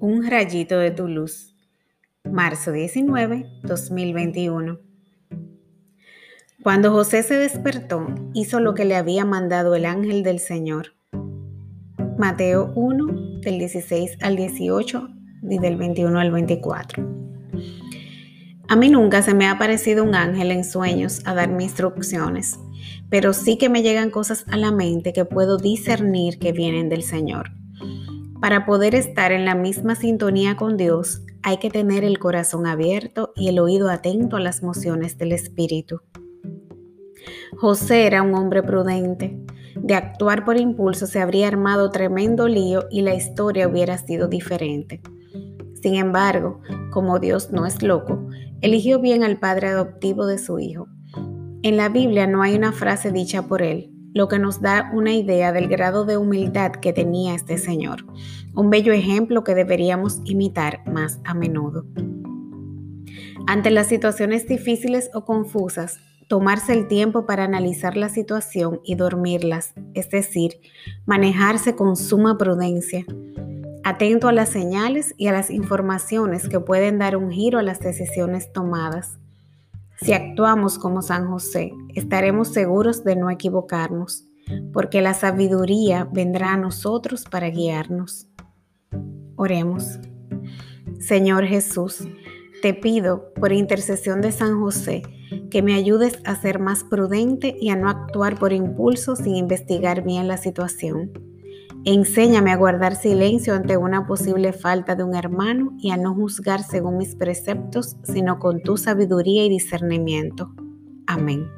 Un rayito de tu luz. Marzo 19, 2021. Cuando José se despertó, hizo lo que le había mandado el ángel del Señor. Mateo 1, del 16 al 18 y del 21 al 24. A mí nunca se me ha aparecido un ángel en sueños a darme instrucciones, pero sí que me llegan cosas a la mente que puedo discernir que vienen del Señor. Para poder estar en la misma sintonía con Dios, hay que tener el corazón abierto y el oído atento a las mociones del Espíritu. José era un hombre prudente. De actuar por impulso se habría armado tremendo lío y la historia hubiera sido diferente. Sin embargo, como Dios no es loco, eligió bien al padre adoptivo de su hijo. En la Biblia no hay una frase dicha por él, lo que nos da una idea del grado de humildad que tenía este señor, un bello ejemplo que deberíamos imitar más a menudo. Ante las situaciones difíciles o confusas, tomarse el tiempo para analizar la situación y dormirlas, es decir, manejarse con suma prudencia, atento a las señales y a las informaciones que pueden dar un giro a las decisiones tomadas si actuamos como San José, estaremos seguros de no equivocarnos, porque la sabiduría vendrá a nosotros para guiarnos. Oremos. Señor Jesús, te pido, por intercesión de San José, que me ayudes a ser más prudente y a no actuar por impulso sin investigar bien la situación. Enséñame a guardar silencio ante una posible falta de un hermano y a no juzgar según mis preceptos, sino con tu sabiduría y discernimiento. Amén.